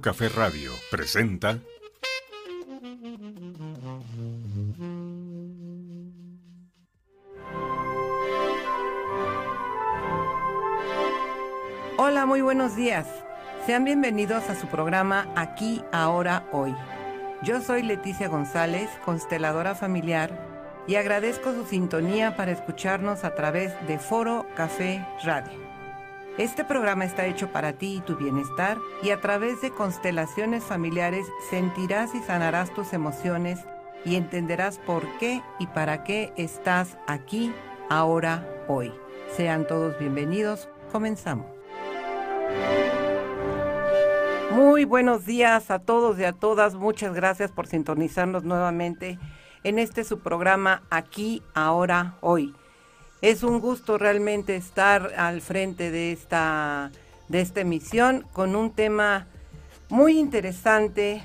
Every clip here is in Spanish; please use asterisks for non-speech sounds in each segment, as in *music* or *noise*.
Café Radio presenta Hola, muy buenos días. Sean bienvenidos a su programa Aquí, Ahora, Hoy. Yo soy Leticia González, consteladora familiar, y agradezco su sintonía para escucharnos a través de Foro Café Radio. Este programa está hecho para ti y tu bienestar y a través de constelaciones familiares sentirás y sanarás tus emociones y entenderás por qué y para qué estás aquí, ahora, hoy. Sean todos bienvenidos. Comenzamos. Muy buenos días a todos y a todas. Muchas gracias por sintonizarnos nuevamente en este su programa Aquí, ahora, hoy. Es un gusto realmente estar al frente de esta, de esta emisión con un tema muy interesante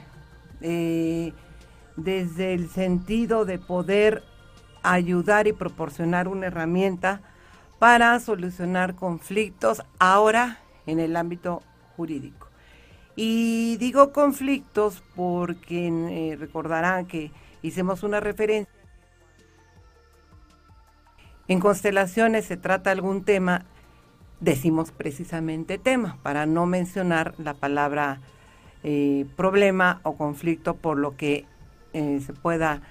eh, desde el sentido de poder ayudar y proporcionar una herramienta para solucionar conflictos ahora en el ámbito jurídico. Y digo conflictos porque eh, recordarán que hicimos una referencia en constelaciones se trata algún tema, decimos precisamente tema, para no mencionar la palabra eh, problema o conflicto por lo que eh, se pueda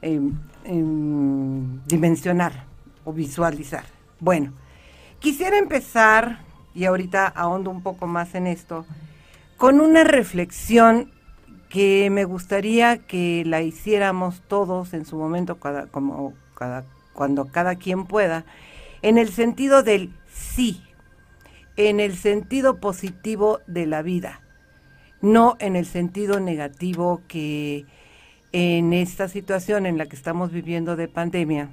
em, em, dimensionar o visualizar. Bueno, quisiera empezar, y ahorita ahondo un poco más en esto, con una reflexión que me gustaría que la hiciéramos todos en su momento, cada, como cada cuando cada quien pueda, en el sentido del sí, en el sentido positivo de la vida, no en el sentido negativo que en esta situación en la que estamos viviendo de pandemia,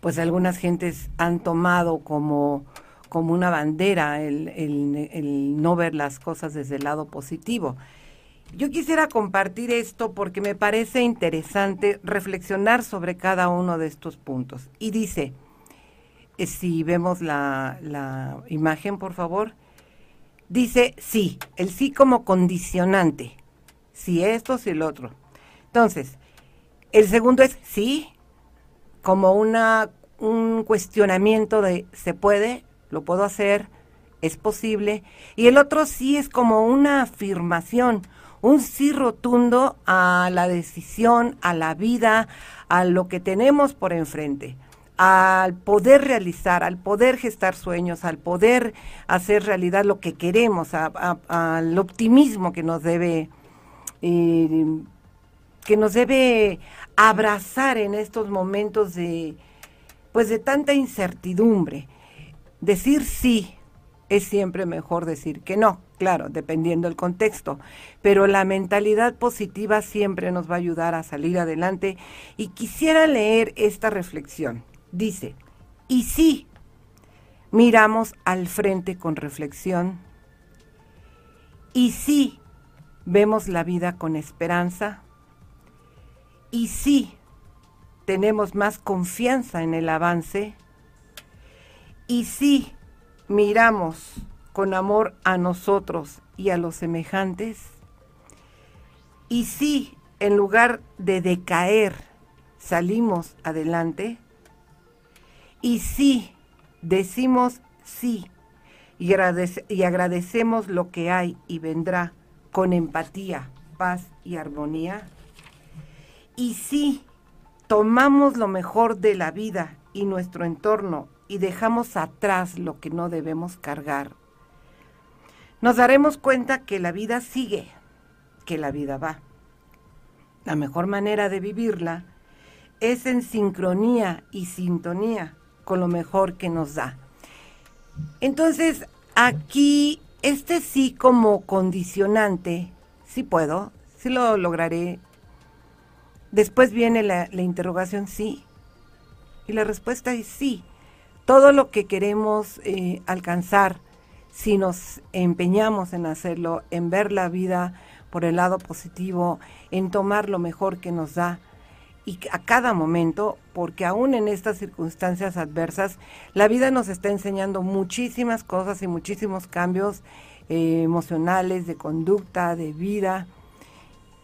pues algunas gentes han tomado como, como una bandera el, el no ver las cosas desde el lado positivo. Yo quisiera compartir esto porque me parece interesante reflexionar sobre cada uno de estos puntos. Y dice, eh, si vemos la, la imagen, por favor, dice sí, el sí como condicionante. Si esto, si el otro. Entonces, el segundo es sí, como una, un cuestionamiento de se puede, lo puedo hacer, es posible. Y el otro sí es como una afirmación, un sí rotundo a la decisión, a la vida, a lo que tenemos por enfrente, al poder realizar, al poder gestar sueños, al poder hacer realidad lo que queremos, al optimismo que nos debe, que nos debe abrazar en estos momentos de, pues de tanta incertidumbre. Decir sí es siempre mejor decir que no claro, dependiendo del contexto, pero la mentalidad positiva siempre nos va a ayudar a salir adelante. Y quisiera leer esta reflexión. Dice, y si miramos al frente con reflexión, y si vemos la vida con esperanza, y si tenemos más confianza en el avance, y si miramos con amor a nosotros y a los semejantes? Y si en lugar de decaer salimos adelante, y si decimos sí y, y agradecemos lo que hay y vendrá con empatía, paz y armonía, y si tomamos lo mejor de la vida y nuestro entorno y dejamos atrás lo que no debemos cargar nos daremos cuenta que la vida sigue, que la vida va. La mejor manera de vivirla es en sincronía y sintonía con lo mejor que nos da. Entonces, aquí, este sí como condicionante, sí puedo, sí lo lograré. Después viene la, interrogación, sí. Y la respuesta es sí. Todo lo que queremos eh, alcanzar, si nos empeñamos en hacerlo, en ver la vida por el lado positivo, en tomar lo mejor que nos da y a cada momento, porque aún en estas circunstancias adversas, la vida nos está enseñando muchísimas cosas y muchísimos cambios eh, emocionales, de conducta, de vida.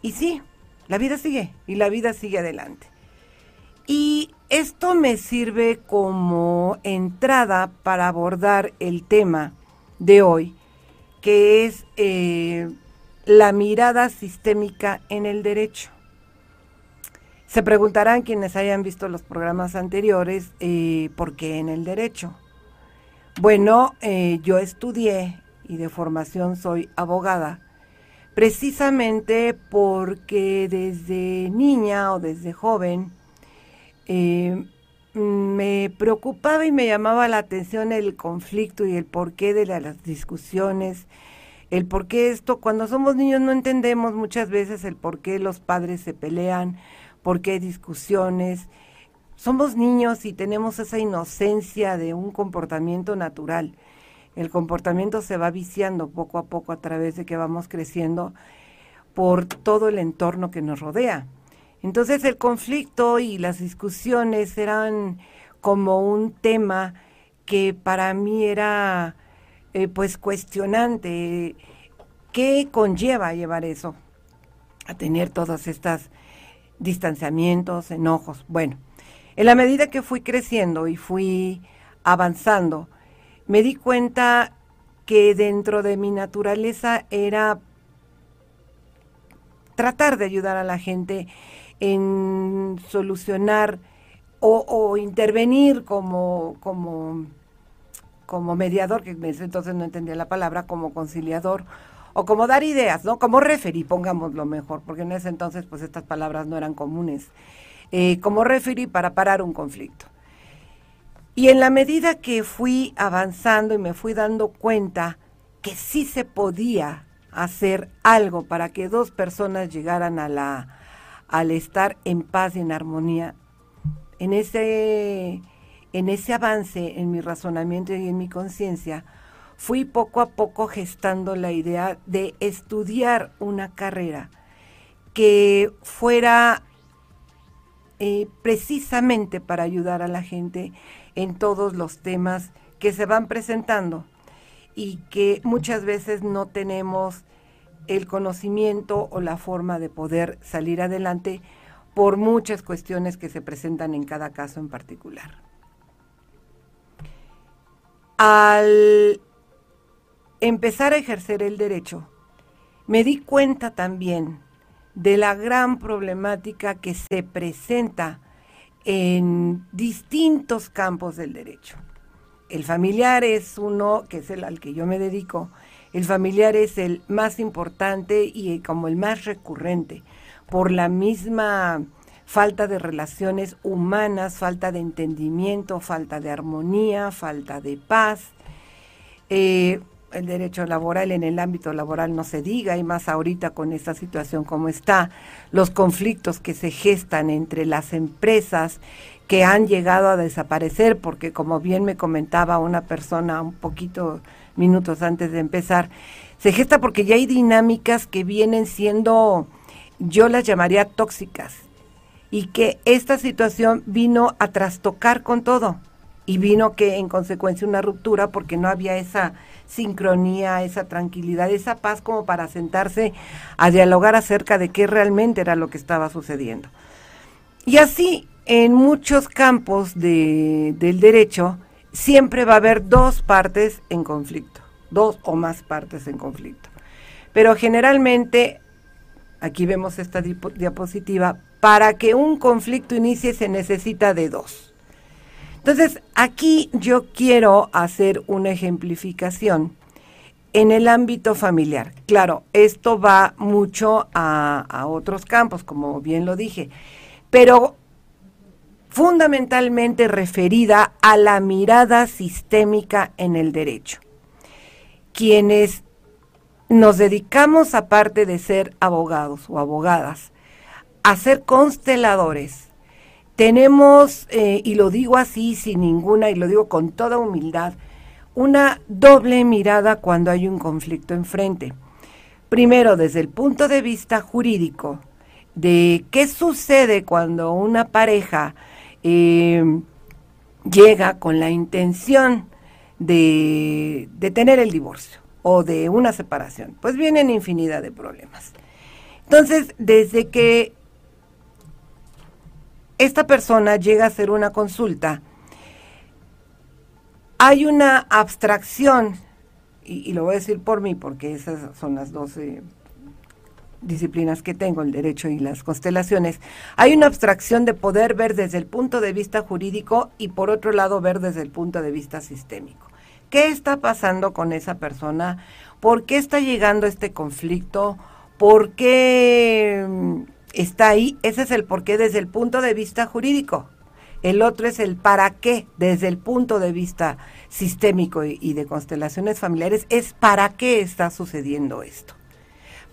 Y sí, la vida sigue y la vida sigue adelante. Y esto me sirve como entrada para abordar el tema de hoy, que es eh, la mirada sistémica en el derecho. Se preguntarán quienes hayan visto los programas anteriores, eh, ¿por qué en el derecho? Bueno, eh, yo estudié y de formación soy abogada, precisamente porque desde niña o desde joven me preocupaba y me llamaba la atención el conflicto y el porqué de las discusiones, el por qué esto, cuando somos niños no entendemos muchas veces el por qué los padres se pelean, por qué discusiones. Somos niños y tenemos esa inocencia de un comportamiento natural. El comportamiento se va viciando poco a poco a través de que vamos creciendo por todo el entorno que nos rodea. Entonces el conflicto y las discusiones eran como un tema que para mí era eh, pues cuestionante. ¿Qué conlleva llevar eso? A tener todas estas distanciamientos, enojos. Bueno, en la medida que fui creciendo y fui avanzando, me di cuenta que dentro de mi naturaleza era tratar de ayudar a la gente en solucionar o, intervenir como, como, como mediador, que entonces no entendía la palabra, como conciliador o como dar ideas, ¿no? Como referí, pongámoslo mejor, porque en ese entonces pues estas palabras no eran comunes. Eh, como referí para parar un conflicto. Y en la medida que fui avanzando y me fui dando cuenta que sí se podía hacer algo para que dos personas llegaran a la, al estar en paz y en armonía, en ese, en ese avance en mi razonamiento y en mi conciencia, fui poco a poco gestando la idea de estudiar una carrera que fuera eh, precisamente para ayudar a la gente en todos los temas que se van presentando y que muchas veces no tenemos el conocimiento o la forma de poder salir adelante por muchas cuestiones que se presentan en cada caso en particular. Al empezar a ejercer el derecho, me di cuenta también de la gran problemática que se presenta en distintos campos del derecho. El familiar es uno, que es el al que yo me dedico, el familiar es el más importante y como el más recurrente, por la misma falta de relaciones humanas, falta de entendimiento, falta de armonía, falta de paz. Eh, el derecho laboral en el ámbito laboral no se diga, y más ahorita con esta situación como está, los conflictos que se gestan entre las empresas que han llegado a desaparecer, porque como bien me comentaba una persona un poquito minutos antes de empezar, se gesta porque ya hay dinámicas que vienen siendo, yo las llamaría tóxicas, y que esta situación vino a trastocar con todo, y vino que en consecuencia una ruptura porque no había esa sincronía, esa tranquilidad, esa paz como para sentarse a dialogar acerca de qué realmente era lo que estaba sucediendo. Y así, en muchos campos de, del derecho, siempre va a haber dos partes en conflicto, dos o más partes en conflicto. Pero generalmente, aquí vemos esta diapositiva, para que un conflicto inicie se necesita de dos. Entonces, aquí yo quiero hacer una ejemplificación en el ámbito familiar. Claro, esto va mucho a, otros campos, como bien lo dije, pero fundamentalmente referida a la mirada sistémica en el derecho. Quienes nos dedicamos, aparte de ser abogados o abogadas, a ser consteladores tenemos, eh, y lo digo así sin ninguna, y lo digo con toda humildad, una doble mirada cuando hay un conflicto enfrente. Primero, desde el punto de vista jurídico, de qué sucede cuando una pareja eh, llega con la intención de, tener el divorcio o de una separación, pues vienen infinidad de problemas. Entonces, desde que esta persona llega a hacer una consulta, hay una abstracción, y, lo voy a decir por mí, porque esas son las dos disciplinas que tengo, el derecho y las constelaciones, hay una abstracción de poder ver desde el punto de vista jurídico y por otro lado ver desde el punto de vista sistémico. ¿Qué está pasando con esa persona? ¿Por qué está llegando este conflicto? ¿Por qué mm, está ahí? Ese es el por qué desde el punto de vista jurídico. El otro es el para qué desde el punto de vista sistémico y, de constelaciones familiares. Es para qué está sucediendo esto.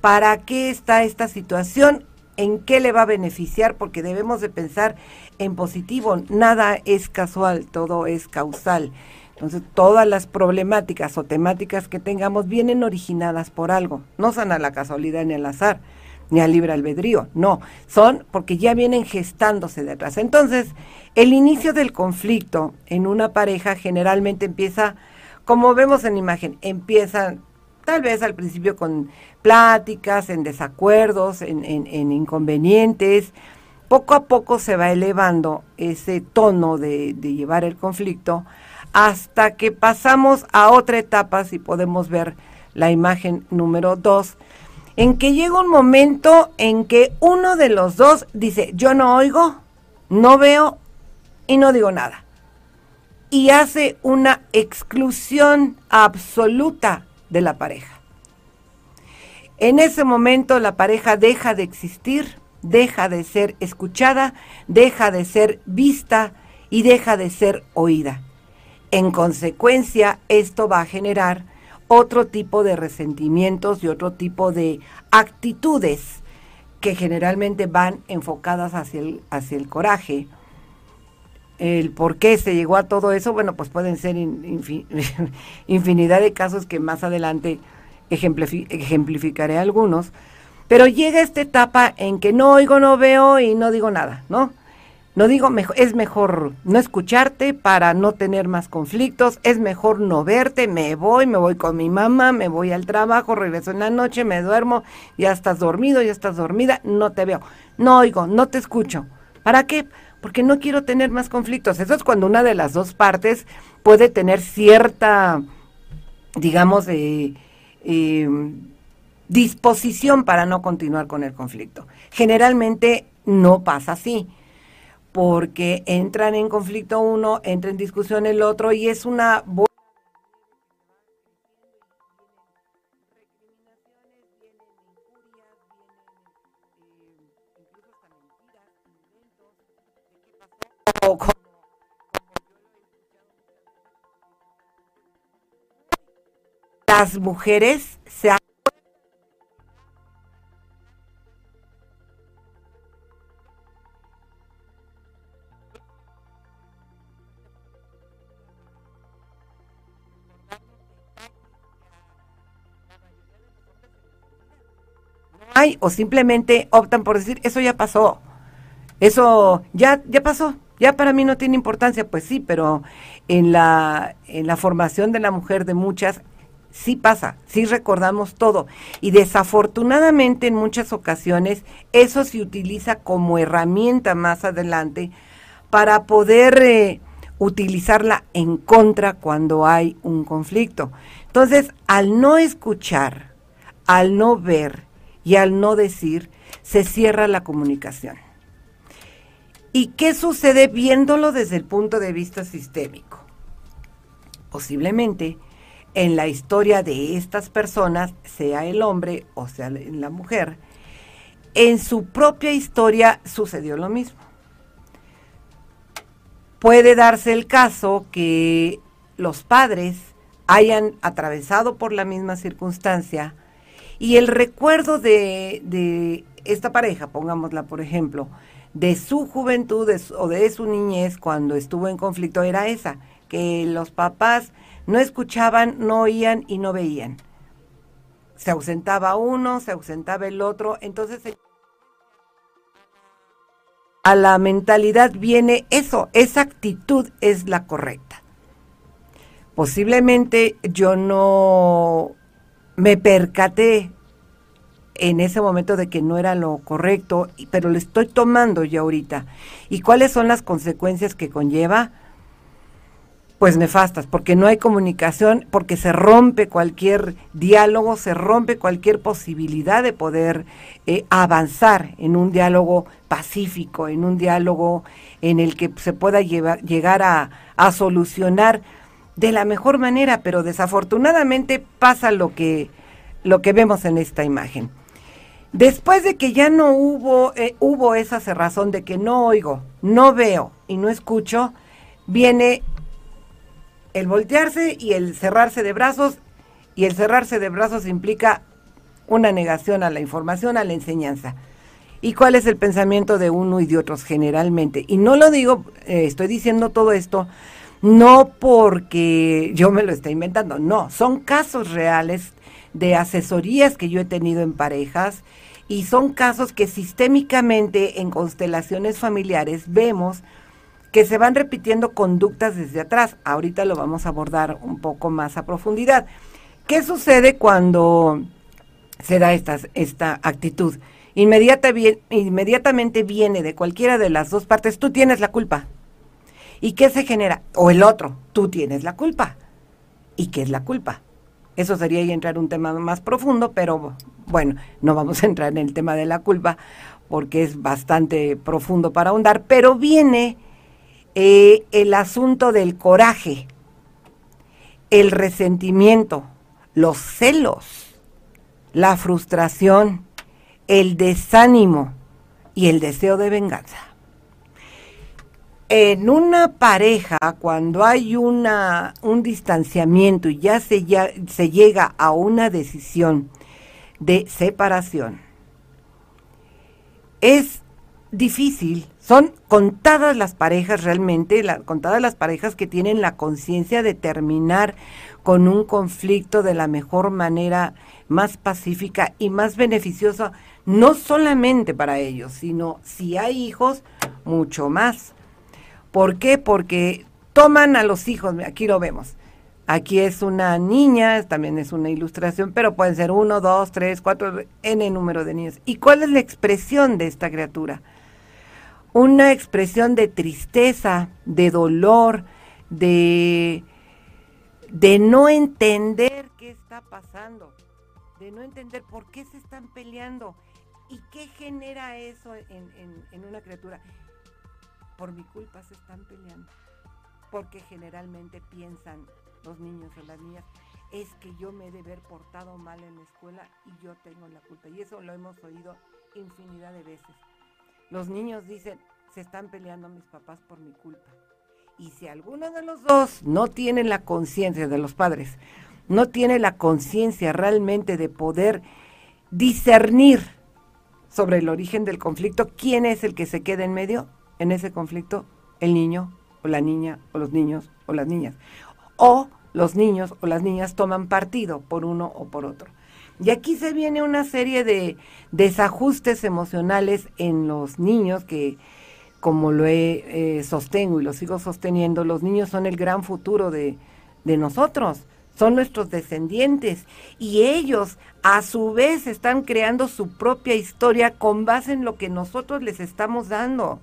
¿Para qué está esta situación? ¿En qué le va a beneficiar? Porque debemos de pensar en positivo. Nada es casual, todo es causal. Entonces, todas las problemáticas o temáticas que tengamos vienen originadas por algo. No son a la casualidad ni al azar, ni al libre albedrío. No, son porque ya vienen gestándose detrás. Entonces, el inicio del conflicto en una pareja generalmente empieza, como vemos en imagen, empiezan tal vez al principio con pláticas, en desacuerdos, en, inconvenientes. Poco a poco se va elevando ese tono de, llevar el conflicto hasta que pasamos a otra etapa, si podemos ver la imagen número dos, en que llega un momento en que uno de los dos dice, yo no oigo, no veo y no digo nada. Y hace una exclusión absoluta de la pareja. En ese momento la pareja deja de existir, deja de ser escuchada, deja de ser vista y deja de ser oída. En consecuencia, esto va a generar otro tipo de resentimientos y otro tipo de actitudes que generalmente van enfocadas hacia el, hacia el coraje. El por qué se llegó a todo eso, bueno, pues pueden ser *laughs* infinidad de casos que más adelante ejemplificaré algunos, pero llega esta etapa en que no oigo, no veo y no digo nada, ¿no? No digo, es mejor no escucharte para no tener más conflictos, es mejor no verte, me voy, me voy con mi mamá, me voy al trabajo, regreso en la noche, me duermo, ya estás dormido, ya estás dormida, no te veo, no oigo, no te escucho. ¿Para qué? Porque no quiero tener más conflictos. Eso es cuando una de las dos partes puede tener cierta, digamos, eh, disposición para no continuar con el conflicto. Generalmente no pasa así porque entran en conflicto uno, entra en discusión el otro y es una las mujeres se o simplemente optan por decir, eso ya pasó, eso ya, ya pasó, ya para mí no tiene importancia, pues sí, pero en la, en la formación de la mujer de muchas sí pasa, sí recordamos todo. Y desafortunadamente en muchas ocasiones eso se utiliza como herramienta más adelante para poder eh, utilizarla en contra cuando hay un conflicto. Entonces, al no escuchar, al no ver y al no decir, se cierra la comunicación. ¿Y qué sucede viéndolo desde el punto de vista sistémico? Posiblemente en la historia de estas personas, sea el hombre o sea la mujer, en su propia historia sucedió lo mismo. Puede darse el caso que los padres hayan atravesado por la misma circunstancia y el recuerdo de, esta pareja, pongámosla por ejemplo, de su juventud o de su niñez cuando estuvo en conflicto era esa, que los papás no escuchaban, no oían y no veían. Se ausentaba uno, se ausentaba el otro, entonces a la mentalidad viene eso, esa actitud es la correcta. Posiblemente yo no me percaté en ese momento de que no era lo correcto, pero lo estoy tomando ya ahorita. ¿Y cuáles son las consecuencias que conlleva? Pues nefastas, porque no hay comunicación, porque se rompe cualquier diálogo, se rompe cualquier posibilidad de poder eh, avanzar en un diálogo pacífico, en un diálogo en el que se pueda llegar a, a solucionar de la mejor manera, pero desafortunadamente pasa lo que, lo que vemos en esta imagen. Después de que ya no hubo, eh, hubo esa cerrazón de que no oigo, no veo y no escucho, viene el voltearse y el cerrarse de brazos, y el cerrarse de brazos implica una negación a la información, a la enseñanza. ¿Y cuál es el pensamiento de uno y de otros generalmente? Y no lo digo, eh, estoy diciendo todo esto, no porque yo me lo esté inventando, no, son casos reales de asesorías que yo he tenido en parejas y son casos que sistémicamente en constelaciones familiares vemos que se van repitiendo conductas desde atrás. Ahorita lo vamos a abordar un poco más a profundidad. ¿Qué sucede cuando se da esta, esta actitud? Inmediata, inmediatamente viene de cualquiera de las dos partes, tú tienes la culpa. ¿Y qué se genera? O el otro, tú tienes la culpa. ¿Y qué es la culpa? Eso sería entrar un tema más profundo, pero bueno, no vamos a entrar en el tema de la culpa porque es bastante profundo para ahondar, pero viene eh, el asunto del coraje, el resentimiento, los celos, la frustración, el desánimo y el deseo de venganza en una pareja, cuando hay una, un distanciamiento y ya se, ya se llega a una decisión de separación, es difícil. Son contadas las parejas realmente, contadas las parejas que tienen la conciencia de terminar con un conflicto de la mejor manera, más pacífica y más beneficiosa, no solamente para ellos, sino si hay hijos, mucho más. ¿Por qué? Porque toman a los hijos, aquí lo vemos. Aquí es una niña, también es una ilustración, pero pueden ser uno, dos, tres, cuatro, n número de niños. ¿Y cuál es la expresión de esta criatura? Una expresión de tristeza, de dolor, de, de no entender qué está pasando, de no entender por qué se están peleando y qué genera eso en, en una criatura por mi culpa se están peleando. Porque generalmente piensan los niños o las niñas, es que yo me he de haber portado mal en la escuela y yo tengo la culpa. Y eso lo hemos oído infinidad de veces. Los niños dicen, se están peleando mis papás por mi culpa. Y si alguno de los dos no tiene la conciencia de los padres, no tiene la conciencia realmente de poder discernir sobre el origen del conflicto, ¿quién es el que se queda en medio? en ese conflicto el niño o la niña o los niños o las niñas. O los niños o las niñas toman partido por uno o por otro. Y aquí se viene una serie de desajustes emocionales en los niños que, como lo he, eh, sostengo y lo sigo sosteniendo, los niños son el gran futuro de, de nosotros, son nuestros descendientes. Y ellos a su vez están creando su propia historia con base en lo que nosotros les estamos dando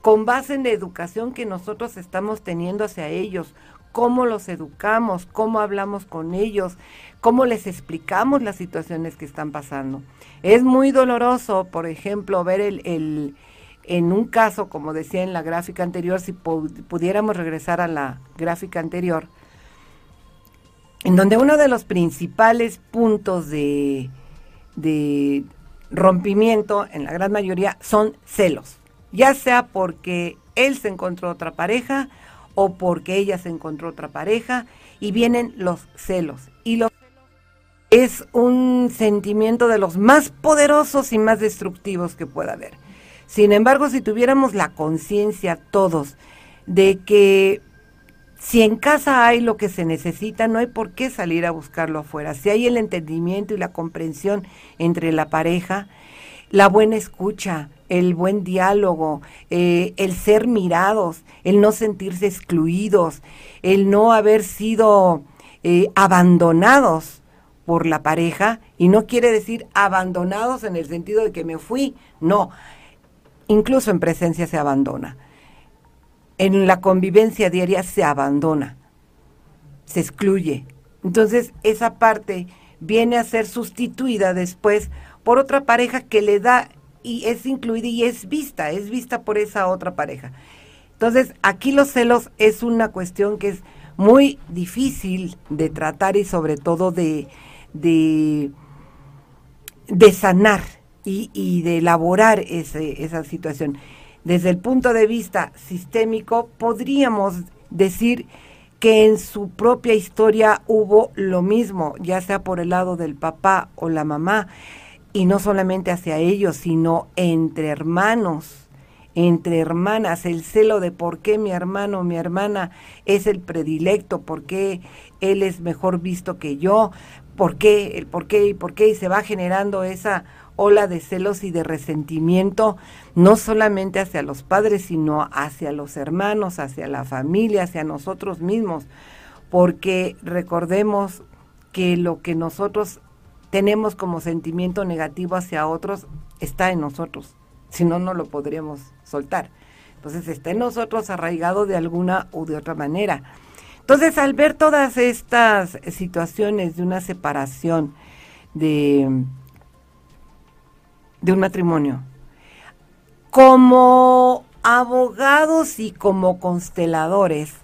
con base en la educación que nosotros estamos teniendo hacia ellos, cómo los educamos, cómo hablamos con ellos, cómo les explicamos las situaciones que están pasando. Es muy doloroso, por ejemplo, ver el, en un caso, como decía en la gráfica anterior, si pudiéramos regresar a la gráfica anterior, en donde uno de los principales puntos de, de rompimiento, en la gran mayoría, son celos ya sea porque él se encontró otra pareja o porque ella se encontró otra pareja y vienen los celos. Y los es un sentimiento de los más poderosos y más destructivos que pueda haber. Sin embargo, si tuviéramos la conciencia todos de que si en casa hay lo que se necesita, no hay por qué salir a buscarlo afuera. Si hay el entendimiento y la comprensión entre la pareja, la buena escucha, el buen diálogo, eh, el ser mirados, el no sentirse excluidos, el no haber sido eh, abandonados por la pareja y no quiere decir abandonados en el sentido de que me fui, no, incluso en presencia se abandona. En la convivencia diaria se abandona, se excluye. Entonces esa parte viene a ser sustituida después por otra pareja que le da y es incluida y es vista, es vista por esa otra pareja. Entonces, aquí los celos es una cuestión que es muy difícil de tratar y sobre todo de, de, sanar y, de elaborar esa situación. Desde el punto de vista sistémico, podríamos decir que en su propia historia hubo lo mismo, ya sea por el lado del papá o la mamá, y no solamente hacia ellos, sino entre hermanos entre hermanas, el celo de por qué mi hermano o mi hermana es el predilecto, por qué él es mejor visto que yo, por qué, el por qué y por qué, y se va generando esa ola de celos y de resentimiento, no solamente hacia los padres, sino hacia los hermanos, hacia la familia, hacia nosotros mismos, porque recordemos que lo que nosotros tenemos como sentimiento negativo hacia otros está en nosotros si no, no lo podríamos soltar. Entonces está en nosotros arraigado de alguna u de otra manera. Entonces, al ver todas estas situaciones de una separación de, de un matrimonio, como abogados y como consteladores,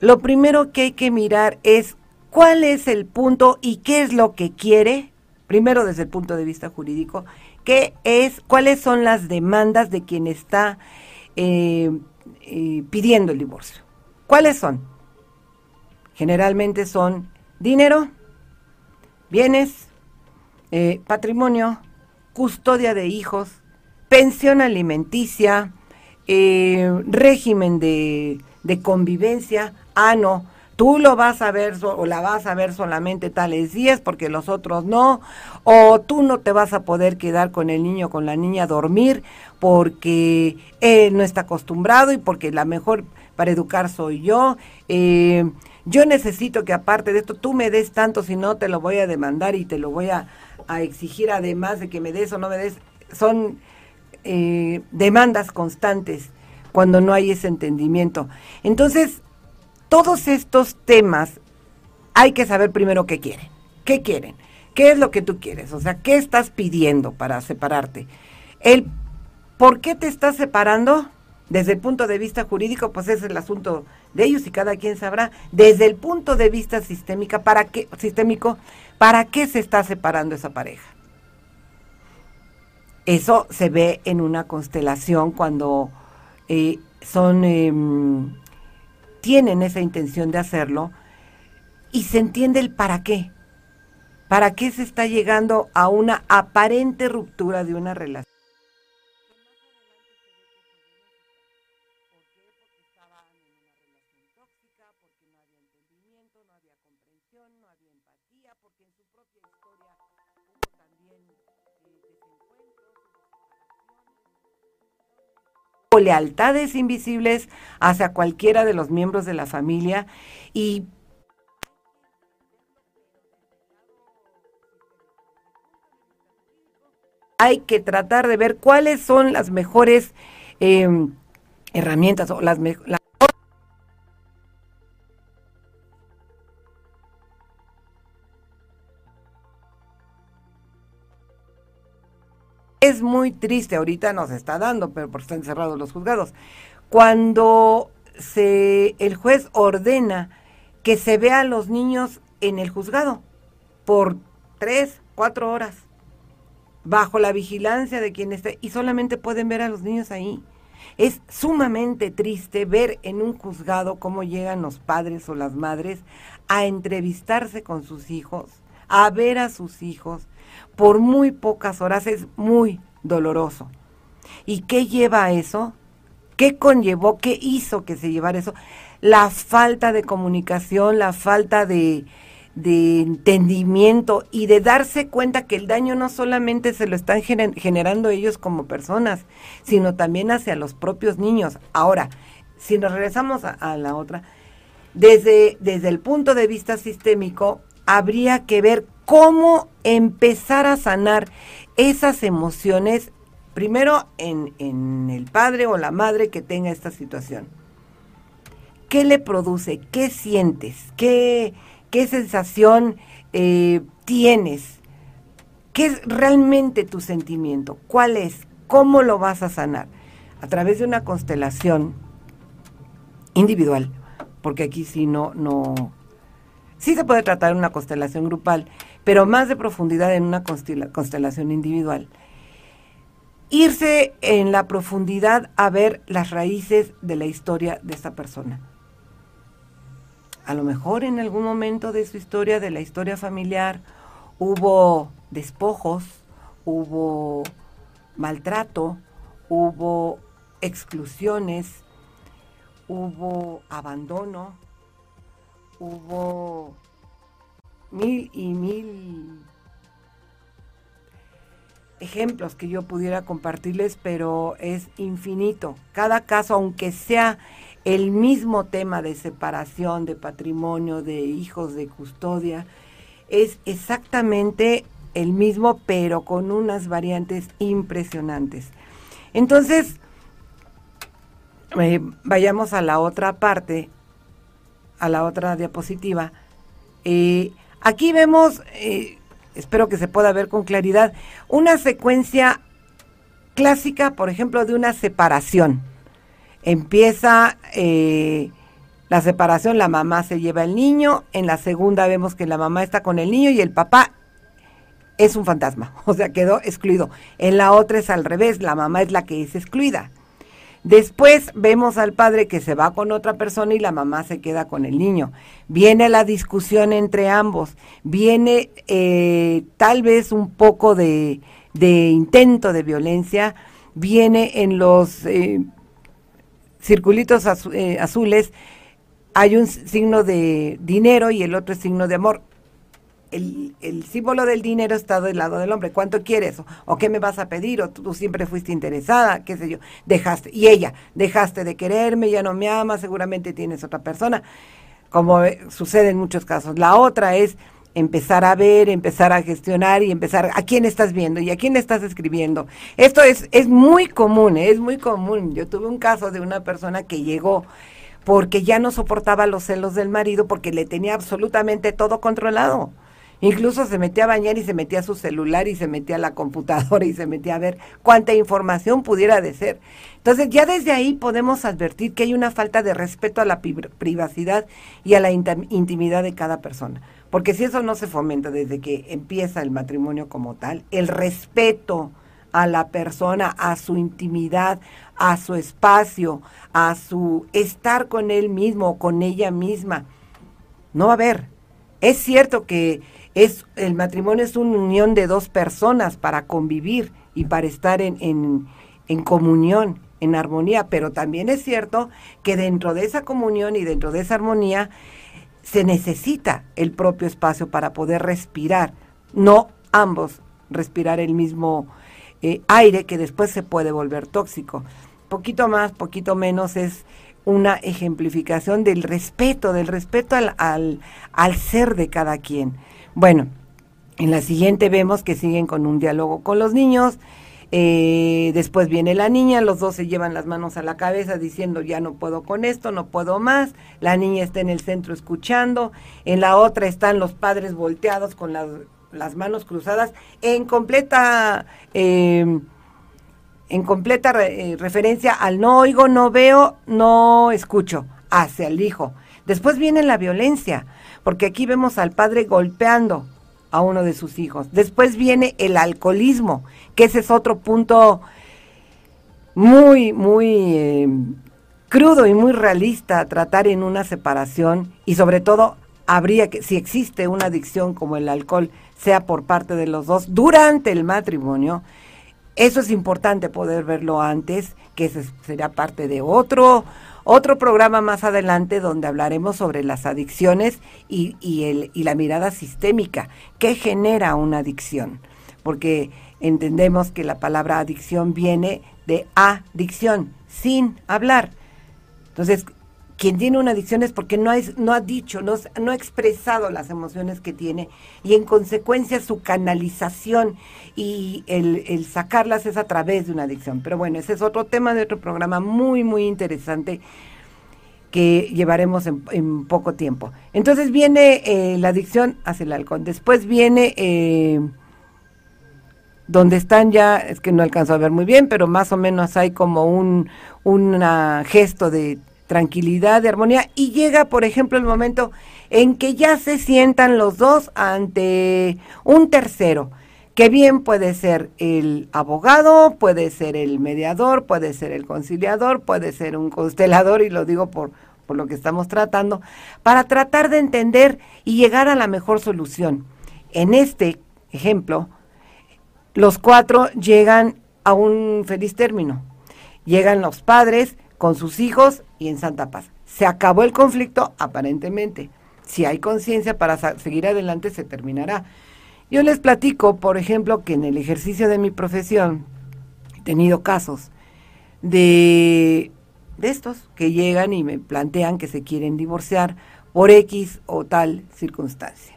lo primero que hay que mirar es cuál es el punto y qué es lo que quiere, primero desde el punto de vista jurídico, qué es, cuáles son las demandas de quien está eh, eh, pidiendo el divorcio. ¿Cuáles son? Generalmente son dinero, bienes, eh, patrimonio, custodia de hijos, pensión alimenticia, régimen de, de convivencia, ah, no, tú lo vas a ver o la vas a ver solamente tales días porque los otros no, o tú no te vas a poder quedar con el niño con la niña a dormir porque él no está acostumbrado y porque la mejor para educar soy yo. Eh, yo necesito que aparte de esto tú me des tanto, si no te lo voy a demandar y te lo voy a, exigir además de que me des o no me des. Son eh, demandas constantes cuando no hay ese entendimiento. Entonces, todos estos temas hay que saber primero qué quieren. ¿Qué quieren? ¿Qué es lo que tú quieres? O sea, ¿qué estás pidiendo para separarte? El por qué te estás separando, desde el punto de vista jurídico, pues es el asunto de ellos y cada quien sabrá. Desde el punto de vista sistémica, ¿para qué, sistémico, ¿para qué se está separando esa pareja? Eso se ve en una constelación cuando eh, son em, tienen esa intención de hacerlo y se entiende el para qué. ¿Para qué se está llegando a una aparente ruptura de una relación? O lealtades invisibles hacia cualquiera de los miembros de la familia y hay que tratar de ver cuáles son las mejores em, herramientas o las, mejores Es muy triste, ahorita nos está dando, pero porque están cerrados los juzgados. Cuando se, el juez ordena que se vea a los niños en el juzgado por tres, cuatro horas, bajo la vigilancia de quien esté, y solamente pueden ver a los niños ahí. Es sumamente triste ver en un juzgado cómo llegan los padres o las madres a entrevistarse con sus hijos, a ver a sus hijos, por muy pocas horas es muy doloroso. ¿Y qué lleva a eso? ¿Qué conllevó? ¿Qué hizo que se llevara eso? La falta de comunicación, la falta de, entendimiento y de darse cuenta que el daño no solamente se lo están generando ellos como personas, sino también hacia los propios niños. Ahora, si nos regresamos a, a la otra, desde, desde el punto de vista sistémico, habría que ver cómo empezar a sanar esas emociones, primero en, el padre o la madre que tenga esta situación. ¿Qué le produce? ¿Qué sientes? ¿Qué, qué sensación eh, tienes? ¿Qué es realmente tu sentimiento? ¿Cuál es? ¿Cómo lo vas a sanar? A través de una constelación individual, porque aquí sí no, no, sí se puede tratar una constelación grupal, pero más de profundidad en una constelación individual. Irse en la profundidad a ver las raíces de la historia de esta persona. A lo mejor en algún momento de su historia, de la historia familiar, hubo despojos, hubo maltrato, hubo exclusiones, hubo abandono, hubo mil y mil ejemplos que yo pudiera compartirles, pero es infinito. Cada caso, aunque sea el mismo tema de separación, de patrimonio, de hijos, de custodia, es exactamente el mismo, pero con unas variantes impresionantes. Entonces, eh, vayamos a la otra parte, a la otra diapositiva. Eh, aquí vemos, eh, espero que se pueda ver con claridad, una secuencia clásica, por ejemplo, de una separación. Empieza la separación, la mamá se lleva el niño, en la segunda vemos que la mamá está con el niño y el papá es un fantasma, *laughs* o sea, quedó excluido. En la otra es al revés, la mamá es la que es excluida. Después vemos al padre que se va con otra persona y la mamá se queda con el niño. Viene la discusión entre ambos, viene eh, tal vez un poco de, intento de violencia, viene en los eh, circulitos eh, azules, hay un signo de dinero y el otro es signo de amor el, símbolo del dinero está del lado del hombre. ¿Cuánto quieres? O, qué me vas a pedir? O tú, siempre fuiste interesada, qué sé yo. Dejaste. Y ella, dejaste de quererme, ya no me amas, seguramente tienes otra persona. Como eh, sucede en muchos casos. La otra es empezar a ver, empezar a gestionar y empezar a quién estás viendo y a quién estás escribiendo. Esto es, es muy común, ¿eh? es muy común. Yo tuve un caso de una persona que llegó porque ya no soportaba los celos del marido porque le tenía absolutamente todo controlado. Incluso se metía a bañar y se metía a su celular y se metía a la computadora y se metía a ver cuánta información pudiera de ser. Entonces ya desde ahí podemos advertir que hay una falta de respeto a la privacidad y a la intimidad de cada persona. Porque si eso no se fomenta desde que empieza el matrimonio como tal, el respeto a la persona, a su intimidad, a su espacio, a su estar con él mismo o con ella misma, no va a haber. Es cierto que es el matrimonio es una unión de dos personas para convivir y para estar en, en, comunión, en armonía, pero también es cierto que dentro de esa comunión y dentro de esa armonía se necesita el propio espacio para poder respirar, no ambos respirar el mismo eh, aire que después se puede volver tóxico. Poquito más, poquito menos es una ejemplificación del respeto, del respeto al, al, al ser de cada quien. Bueno, en la siguiente vemos que siguen con un diálogo con los niños. Eh, después viene la niña, los dos se llevan las manos a la cabeza diciendo ya no puedo con esto, no puedo más. La niña está en el centro escuchando. En la otra están los padres volteados con las, las manos cruzadas en completa... Eh, en completa eh, referencia al no oigo, no veo, no escucho, hacia el hijo. Después viene la violencia porque aquí vemos al padre golpeando a uno de sus hijos. Después viene el alcoholismo, que ese es otro punto muy, muy eh, crudo y muy realista a tratar en una separación y sobre todo habría que, si existe una adicción como el alcohol, sea por parte de los dos durante el matrimonio, eso es importante poder verlo antes, que ese sería parte de otro, otro programa más adelante donde hablaremos sobre las adicciones y, la mirada sistémica. ¿Qué genera una adicción? Porque entendemos que la palabra adicción viene de adicción, sin hablar. Entonces, quien tiene una adicción es porque no ha, no ha dicho, no, no ha expresado las emociones que tiene y en consecuencia su canalización y el, el, sacarlas es a través de una adicción. Pero bueno, ese es otro tema de otro programa muy, muy interesante que llevaremos en, poco tiempo. Entonces viene eh, la adicción hacia el alcohol. Después viene... Eh, donde están ya, es que no alcanzo a ver muy bien, pero más o menos hay como un gesto de tranquilidad, de armonía, y llega, por ejemplo, el momento en que ya se sientan los dos ante un tercero, que bien puede ser el abogado, puede ser el mediador, puede ser el conciliador, puede ser un constelador, y lo digo por, por lo que estamos tratando, para tratar de entender y llegar a la mejor solución. En este ejemplo, los cuatro llegan a un feliz término. Llegan los padres con sus hijos y en Santa Paz. Se acabó el conflicto, aparentemente. Si hay conciencia para seguir adelante, se terminará. Yo les platico, por ejemplo, que en el ejercicio de mi profesión he tenido casos de, de estos que llegan y me plantean que se quieren divorciar por X o tal circunstancia.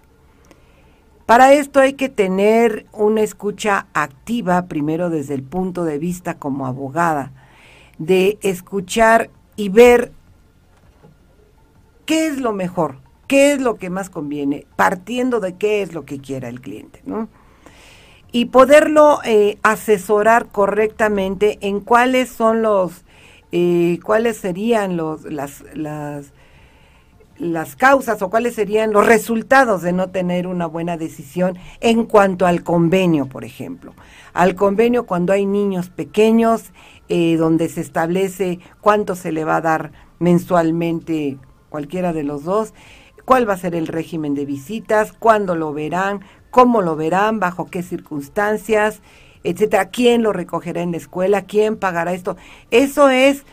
Para esto hay que tener una escucha activa, primero desde el punto de vista como abogada, de escuchar y ver qué es lo mejor, qué es lo que más conviene, partiendo de qué es lo que quiera el cliente, ¿no? Y poderlo eh, asesorar correctamente en cuáles son los, eh, cuáles serían los, las, las las causas o cuáles serían los resultados de no tener una buena decisión en cuanto al convenio, por ejemplo. Al convenio cuando hay niños pequeños, eh, donde se establece cuánto se le va a dar mensualmente cualquiera de los dos, cuál va a ser el régimen de visitas, cuándo lo verán, cómo lo verán, bajo qué circunstancias, etcétera, quién lo recogerá en la escuela, quién pagará esto. Eso es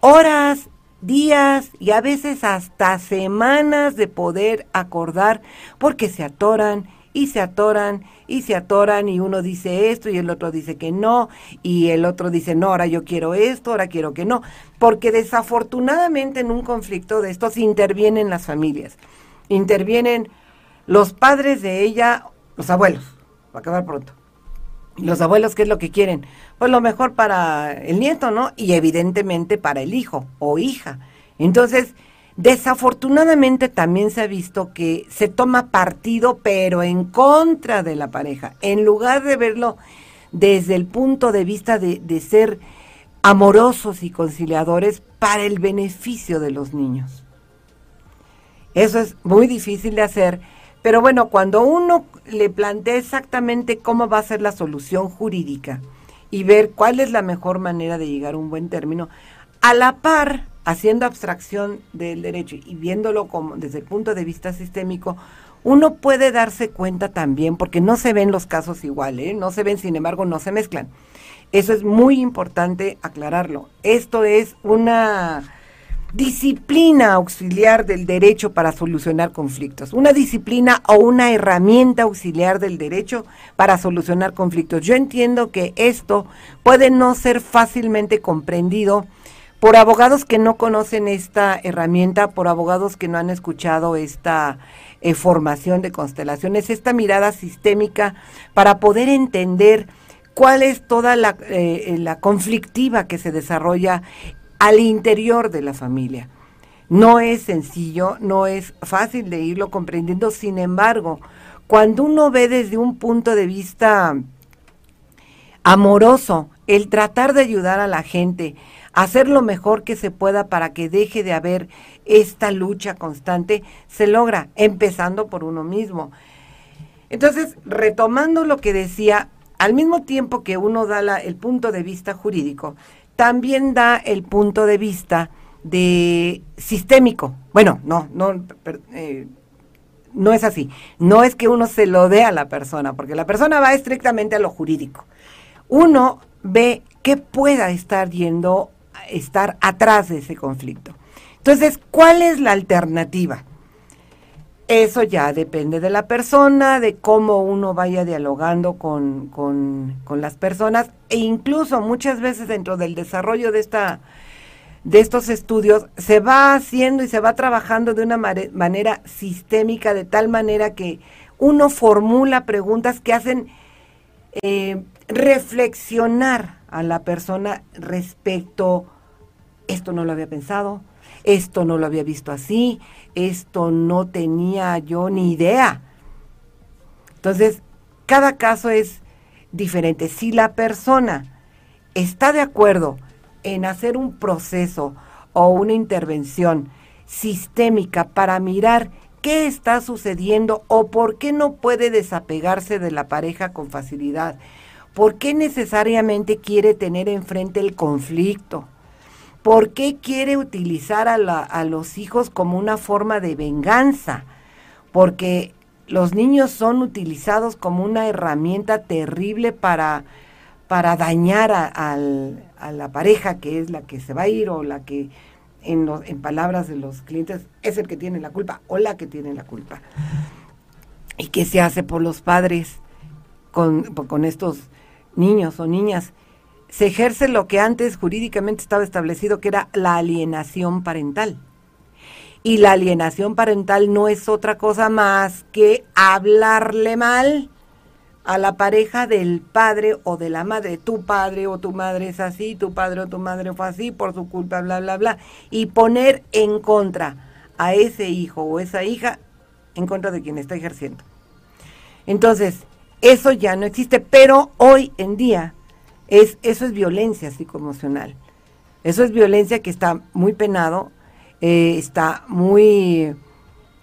horas días y a veces hasta semanas de poder acordar porque se atoran y se atoran y se atoran y uno dice esto y el otro dice que no y el otro dice no, ahora yo quiero esto, ahora quiero que no, porque desafortunadamente en un conflicto de estos intervienen las familias, intervienen los padres de ella, los abuelos, va a acabar pronto. Los abuelos, ¿qué es lo que quieren? Pues lo mejor para el nieto, ¿no? Y evidentemente para el hijo o hija. Entonces, desafortunadamente también se ha visto que se toma partido, pero en contra de la pareja, en lugar de verlo desde el punto de vista de, ser amorosos y conciliadores para el beneficio de los niños. Eso es muy difícil de hacer pero bueno, cuando uno le plantea exactamente cómo va a ser la solución jurídica y ver cuál es la mejor manera de llegar a un buen término, a la par, haciendo abstracción del derecho y viéndolo como desde el punto de vista sistémico, uno puede darse cuenta también, porque no se ven los casos igual, ¿eh? no se ven, sin embargo, no se mezclan. Eso es muy importante aclararlo. Esto es una disciplina auxiliar del derecho para solucionar conflictos, una disciplina o una herramienta auxiliar del derecho para solucionar conflictos. Yo entiendo que esto puede no ser fácilmente comprendido por abogados que no conocen esta herramienta, por abogados que no han escuchado esta eh, formación de constelaciones, esta mirada sistémica para poder entender cuál es toda eh, la conflictiva que se desarrolla al interior de la familia. No es sencillo, no es fácil de irlo comprendiendo, sin embargo, cuando uno ve desde un punto de vista amoroso el tratar de ayudar a la gente, hacer lo mejor que se pueda para que deje de haber esta lucha constante, se logra, empezando por uno mismo. Entonces, retomando lo que decía, al mismo tiempo que uno da el punto de vista jurídico, también da el punto de vista de sistémico. Bueno, no, no, eh, no es así. No es que uno se lo dé a la persona, porque la persona va estrictamente a lo jurídico. Uno ve qué pueda estar yendo, estar atrás de ese conflicto. Entonces, ¿cuál es la alternativa? Eso ya depende de la persona, de cómo uno vaya dialogando con, con, las personas e incluso muchas veces dentro del desarrollo de esta, de estos estudios se va haciendo y se va trabajando de una manera sistémica, de tal manera que uno formula preguntas que hacen eh, reflexionar a la persona respecto, esto no lo había pensado, esto no lo había visto así, esto no tenía yo ni idea. Entonces, cada caso es diferente. Si la persona está de acuerdo en hacer un proceso o una intervención sistémica para mirar qué está sucediendo o por qué no puede desapegarse de la pareja con facilidad, por qué necesariamente quiere tener enfrente el conflicto, por qué quiere utilizar a, los hijos como una forma de venganza, porque los niños son utilizados como una herramienta terrible para, para dañar a, la pareja que es la que se va a ir o la que, en, en palabras de los clientes, es el que tiene la culpa o la que tiene la culpa. ¿Y qué se hace por los padres con estos niños o niñas? Se ejerce lo que antes jurídicamente estaba establecido, que era la alienación parental y la alienación parental no es otra cosa más que hablarle mal a la pareja del padre o de la madre. Tu padre o tu madre es así, tu padre o tu madre fue así por su culpa, bla, bla, bla. Y poner en contra a ese hijo o esa hija en contra de quien está ejerciendo. Entonces, eso ya no existe, pero hoy en día es, eso es violencia psicoemocional. Eso es violencia que está muy penado eh, está muy,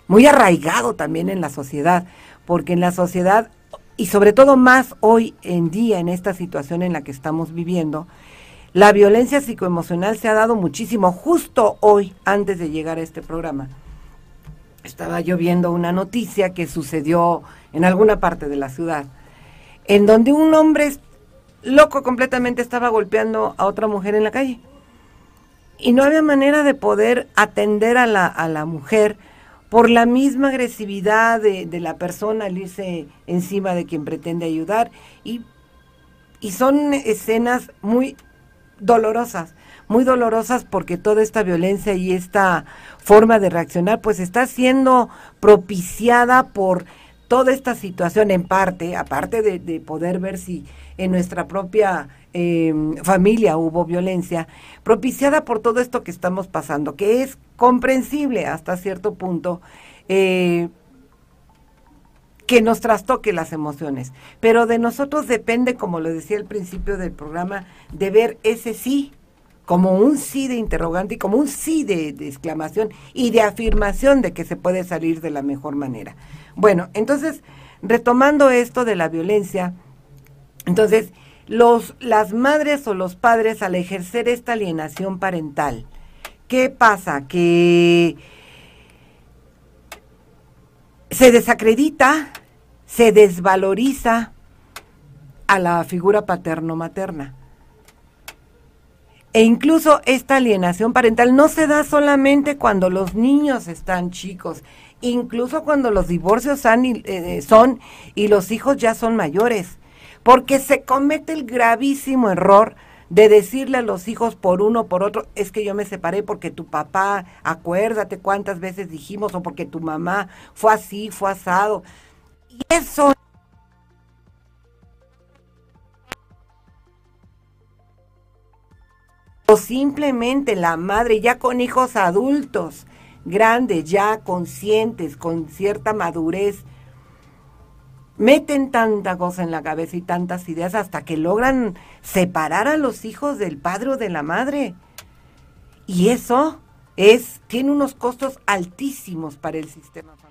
muy arraigado también en la sociedad, porque en la sociedad, y sobre todo más hoy en día, en esta situación en la que estamos viviendo, la violencia psicoemocional se ha dado muchísimo justo hoy, antes de llegar a este programa. Estaba yo viendo una noticia que sucedió en alguna parte de la ciudad, en donde un hombre loco completamente estaba golpeando a otra mujer en la calle. Y no había manera de poder atender a la, a la mujer por la misma agresividad de, la persona al irse encima de quien pretende ayudar. Y, y son escenas muy dolorosas, muy dolorosas porque toda esta violencia y esta forma de reaccionar pues está siendo propiciada por toda esta situación en parte, aparte de, de poder ver si en nuestra propia Em, familia hubo violencia, propiciada por todo esto que estamos pasando, que es comprensible hasta cierto punto. Eh, que nos trastoque las emociones. Pero de nosotros depende, como lo decía al principio del programa, de ver ese sí como un sí de interrogante y como un sí de, de, exclamación y de afirmación de que se puede salir de la mejor manera. Bueno, entonces, retomando esto de la violencia, entonces, los, las madres o los padres al ejercer esta alienación parental, ¿qué pasa? Que se desacredita, se desvaloriza a la figura paterno-materna. E incluso esta alienación parental no se da solamente cuando los niños están chicos, incluso cuando los divorcios eh, son y los hijos ya son mayores porque se comete el gravísimo error de decirle a los hijos por uno por otro, es que yo me separé porque tu papá, acuérdate cuántas veces dijimos, o porque tu mamá fue así, fue asado. Y eso o simplemente la madre ya con hijos adultos, grandes, ya conscientes, con cierta madurez, meten tanta cosa en la cabeza y tantas ideas hasta que logran separar a los hijos del padre o de la madre. Y eso es, tiene unos costos altísimos para el sistema familiar.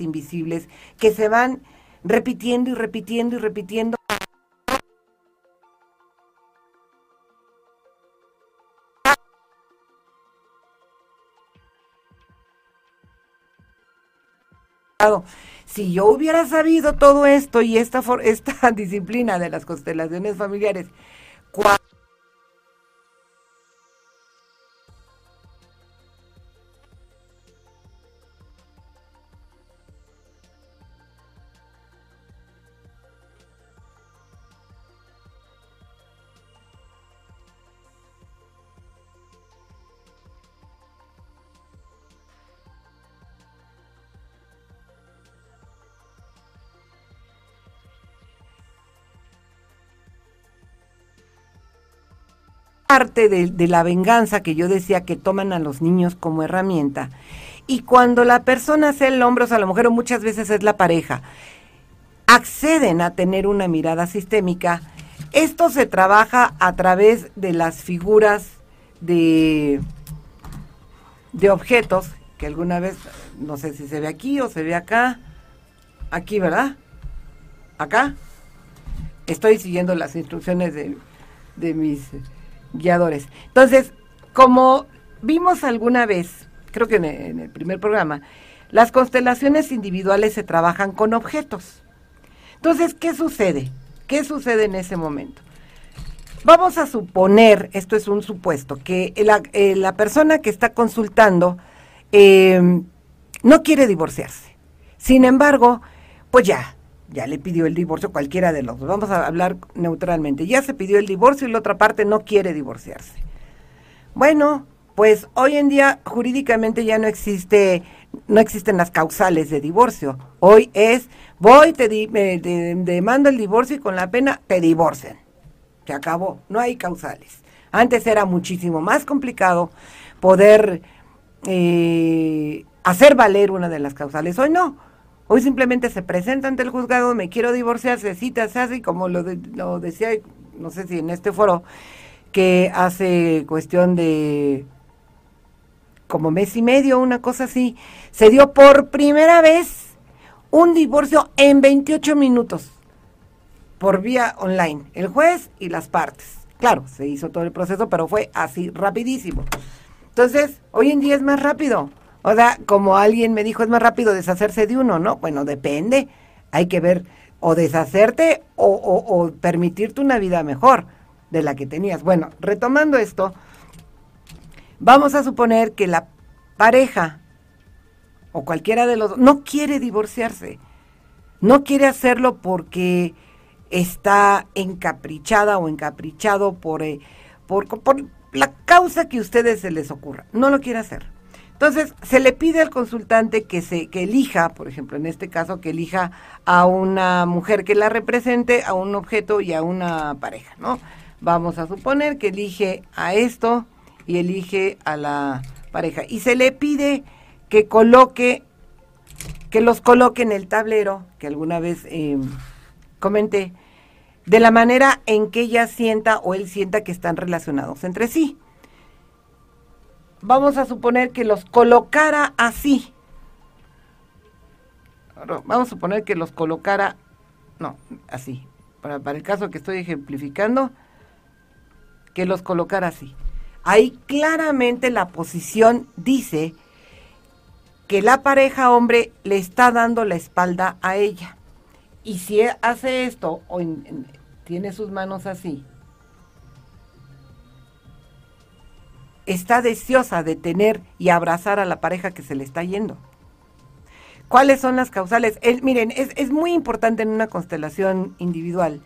invisibles que se van repitiendo y repitiendo y repitiendo. Si yo hubiera sabido todo esto y esta, *laughs* esta disciplina de las constelaciones familiares, parte de, la venganza que yo decía que toman a los niños como herramienta. Y cuando la persona sea el hombre, o sea, la mujer, o muchas veces es la pareja, acceden a tener una mirada sistémica, esto se trabaja a través de las figuras de, de objetos, que alguna vez, no sé si se ve aquí o se ve acá, aquí, ¿verdad? Acá. Estoy siguiendo las instrucciones de, de mis guiadores. Entonces, como vimos alguna vez, creo que en el, primer programa, las constelaciones individuales se trabajan con objetos. Entonces, ¿qué sucede? ¿Qué sucede en ese momento? Vamos a suponer, esto es un supuesto, que la, eh, la persona que está consultando eh, no quiere divorciarse. Sin embargo, pues ya, ya le pidió el divorcio cualquiera de los dos. Vamos a hablar neutralmente. Ya se pidió el divorcio y la otra parte no quiere divorciarse. Bueno, pues hoy en día jurídicamente ya no existe, no existen las causales de divorcio. Hoy es, voy, te, di, me, demando el divorcio y con la pena te divorcian se acabó, no hay causales. Antes era muchísimo más complicado poder eh, hacer valer una de las causales. Hoy no. Hoy simplemente se presenta ante el juzgado, me quiero divorciar, se cita, se hace, como lo, de, lo decía, no sé si en este foro, que hace cuestión de como mes y medio, una cosa así, se dio por primera vez un divorcio en 28 minutos por vía online, el juez y las partes. Claro, se hizo todo el proceso, pero fue así rapidísimo. Entonces, hoy en día es más rápido. O sea, como alguien me dijo, es más rápido deshacerse de uno, ¿no? Bueno, depende. Hay que ver o deshacerte o, o, o permitirte una vida mejor de la que tenías. Bueno, retomando esto, vamos a suponer que la pareja o cualquiera de los dos no quiere divorciarse. No quiere hacerlo porque está encaprichada o encaprichado por, eh, por, por, la causa que a ustedes se les ocurra. No lo quiere hacer. Entonces, se le pide al consultante que, se, que elija, por ejemplo, en este caso, que elija a una mujer que la represente, a un objeto y a una pareja, ¿no? Vamos a suponer que elige a esto y elige a la pareja. Y se le pide que coloque, que los coloque en el tablero, que alguna vez... Eh, comenté, de la manera en que ella sienta o él sienta que están relacionados entre sí. Vamos a suponer que los colocara así. Vamos a suponer que los colocara, no, así. Para, el caso que estoy ejemplificando, que los colocara así. Ahí claramente la posición dice que la pareja hombre le está dando la espalda a ella. Y si hace esto o en, en, tiene sus manos así, está deseosa de tener y abrazar a la pareja que se le está yendo. ¿Cuáles son las causales? Miren, es, muy importante en una constelación individual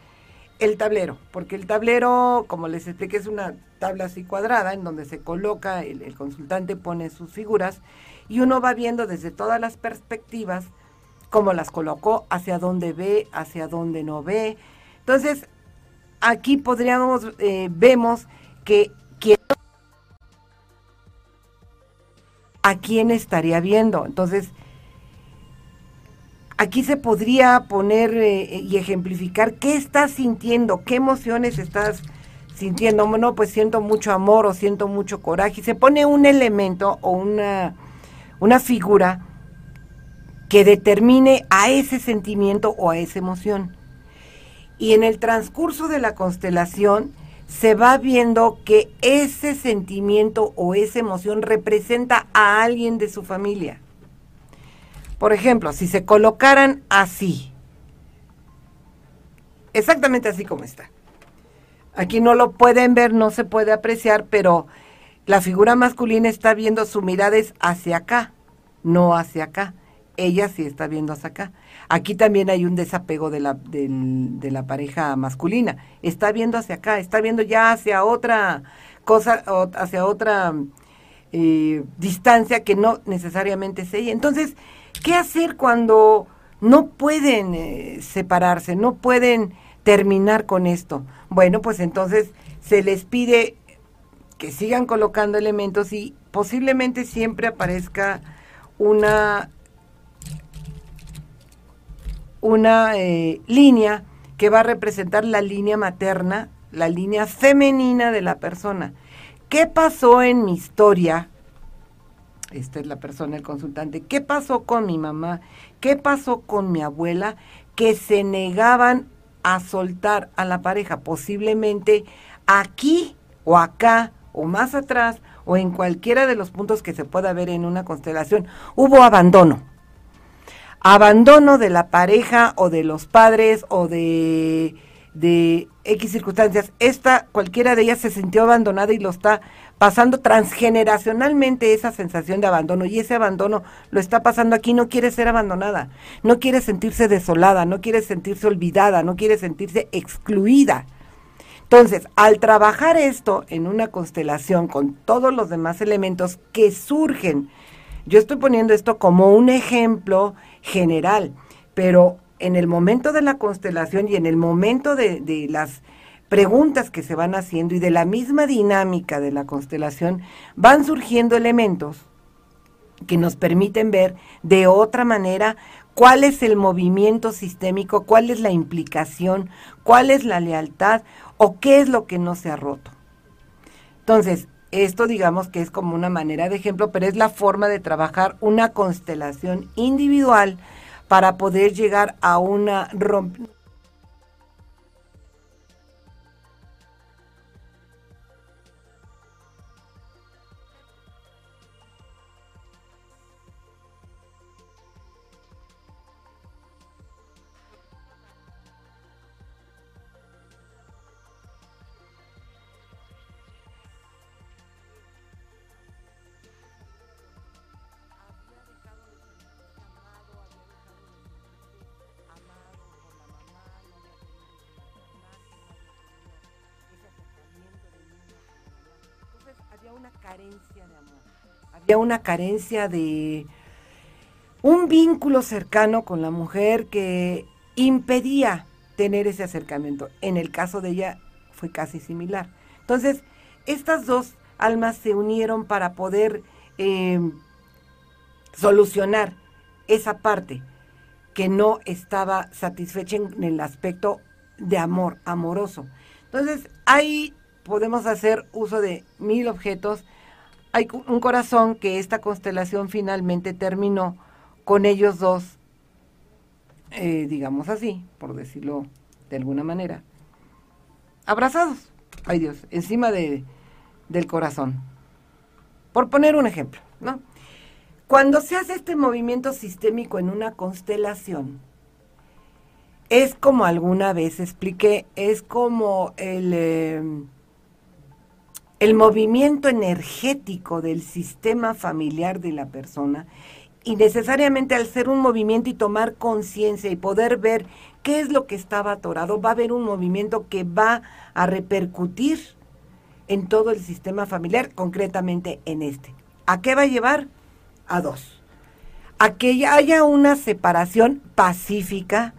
el tablero, porque el tablero, como les expliqué, es una tabla así cuadrada en donde se coloca, el, consultante pone sus figuras y uno va viendo desde todas las perspectivas cómo las colocó, hacia dónde ve, hacia dónde no ve. Entonces, aquí podríamos, eh, vemos que quién, a quién estaría viendo. Entonces, aquí se podría poner eh, y ejemplificar qué estás sintiendo, qué emociones estás sintiendo. Bueno, pues siento mucho amor o siento mucho coraje. Se pone un elemento o una, una figura que determine a ese sentimiento o a esa emoción. Y en el transcurso de la constelación se va viendo que ese sentimiento o esa emoción representa a alguien de su familia. Por ejemplo, si se colocaran así, exactamente así como está. Aquí no lo pueden ver, no se puede apreciar, pero la figura masculina está viendo su mirada hacia acá, no hacia acá ella sí está viendo hacia acá. Aquí también hay un desapego de la, de, de la pareja masculina. Está viendo hacia acá, está viendo ya hacia otra cosa, hacia otra eh, distancia que no necesariamente es ella. Entonces, ¿qué hacer cuando no pueden eh, separarse, no pueden terminar con esto? Bueno, pues entonces se les pide que sigan colocando elementos y posiblemente siempre aparezca una una eh, línea que va a representar la línea materna, la línea femenina de la persona. ¿Qué pasó en mi historia? Esta es la persona, el consultante. ¿Qué pasó con mi mamá? ¿Qué pasó con mi abuela? Que se negaban a soltar a la pareja. Posiblemente aquí o acá o más atrás o en cualquiera de los puntos que se pueda ver en una constelación, hubo abandono. Abandono de la pareja o de los padres o de, de X circunstancias. Esta, cualquiera de ellas se sintió abandonada y lo está pasando transgeneracionalmente esa sensación de abandono y ese abandono lo está pasando aquí, no quiere ser abandonada, no quiere sentirse desolada, no quiere sentirse olvidada, no quiere sentirse excluida. Entonces, al trabajar esto en una constelación con todos los demás elementos que surgen, yo estoy poniendo esto como un ejemplo general, pero en el momento de la constelación y en el momento de, las preguntas que se van haciendo y de la misma dinámica de la constelación, van surgiendo elementos que nos permiten ver de otra manera cuál es el movimiento sistémico, cuál es la implicación, cuál es la lealtad o qué es lo que no se ha roto. Entonces, esto digamos que es como una manera de ejemplo, pero es la forma de trabajar una constelación individual para poder llegar a una una había una carencia de un vínculo cercano con la mujer que impedía tener ese acercamiento. En el caso de ella fue casi similar. Entonces, estas dos almas se unieron para poder eh, solucionar esa parte que no estaba satisfecha en el aspecto de amor, amoroso. Entonces, hay podemos hacer uso de mil objetos. Hay un corazón que esta constelación finalmente terminó con ellos dos, eh, digamos así, por decirlo de alguna manera, abrazados, ay Dios, encima de, del corazón. Por poner un ejemplo, ¿no? Cuando se hace este movimiento sistémico en una constelación, es como alguna vez expliqué, es como el... Eh, el movimiento energético del sistema familiar de la persona y necesariamente al ser un movimiento y tomar conciencia y poder ver qué es lo que estaba atorado, va a haber un movimiento que va a repercutir en todo el sistema familiar, concretamente en este. ¿A qué va a llevar? A dos. A que haya una separación pacífica,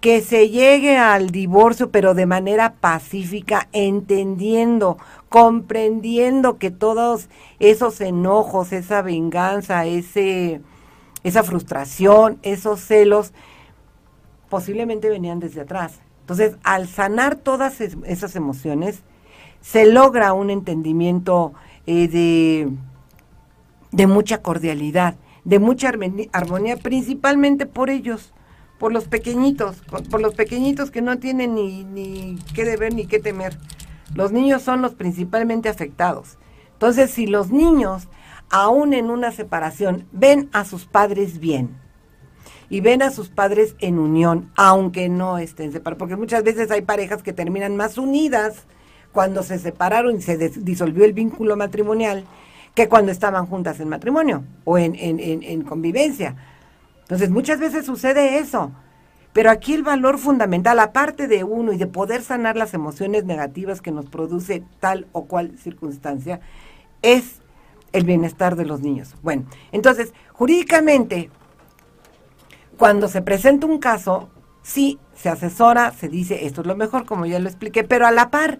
que se llegue al divorcio, pero de manera pacífica, entendiendo, comprendiendo que todos esos enojos, esa venganza, ese, esa frustración, esos celos, posiblemente venían desde atrás. Entonces, al sanar todas esas emociones, se logra un entendimiento eh, de, de mucha cordialidad, de mucha armonía, principalmente por ellos por los pequeñitos, por los pequeñitos que no tienen ni, ni qué deber ni qué temer. Los niños son los principalmente afectados. Entonces, si los niños, aún en una separación, ven a sus padres bien y ven a sus padres en unión, aunque no estén separados, porque muchas veces hay parejas que terminan más unidas cuando se separaron y se disolvió el vínculo matrimonial que cuando estaban juntas en matrimonio o en, en, en convivencia entonces, muchas veces sucede eso. Pero aquí el valor fundamental, aparte de uno y de poder sanar las emociones negativas que nos produce tal o cual circunstancia, es el bienestar de los niños. Bueno, entonces, jurídicamente, cuando se presenta un caso, sí, se asesora, se dice, esto es lo mejor, como ya lo expliqué, pero a la par,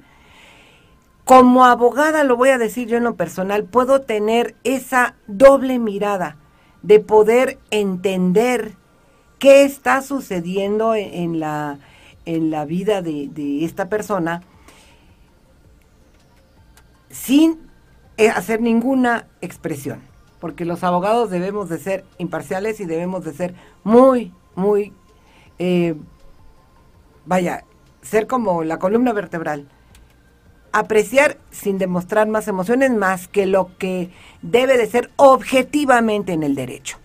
Como abogada, lo voy a decir yo en lo personal, puedo tener esa doble mirada de poder entender qué está sucediendo en, la, en la vida de, de esta persona sin eh, hacer ninguna expresión, porque los abogados debemos de ser imparciales y debemos de ser muy, muy, eh, vaya, ser como la columna vertebral. Apreciar sin demostrar más emociones más que lo que debe de ser objetivamente en el derecho.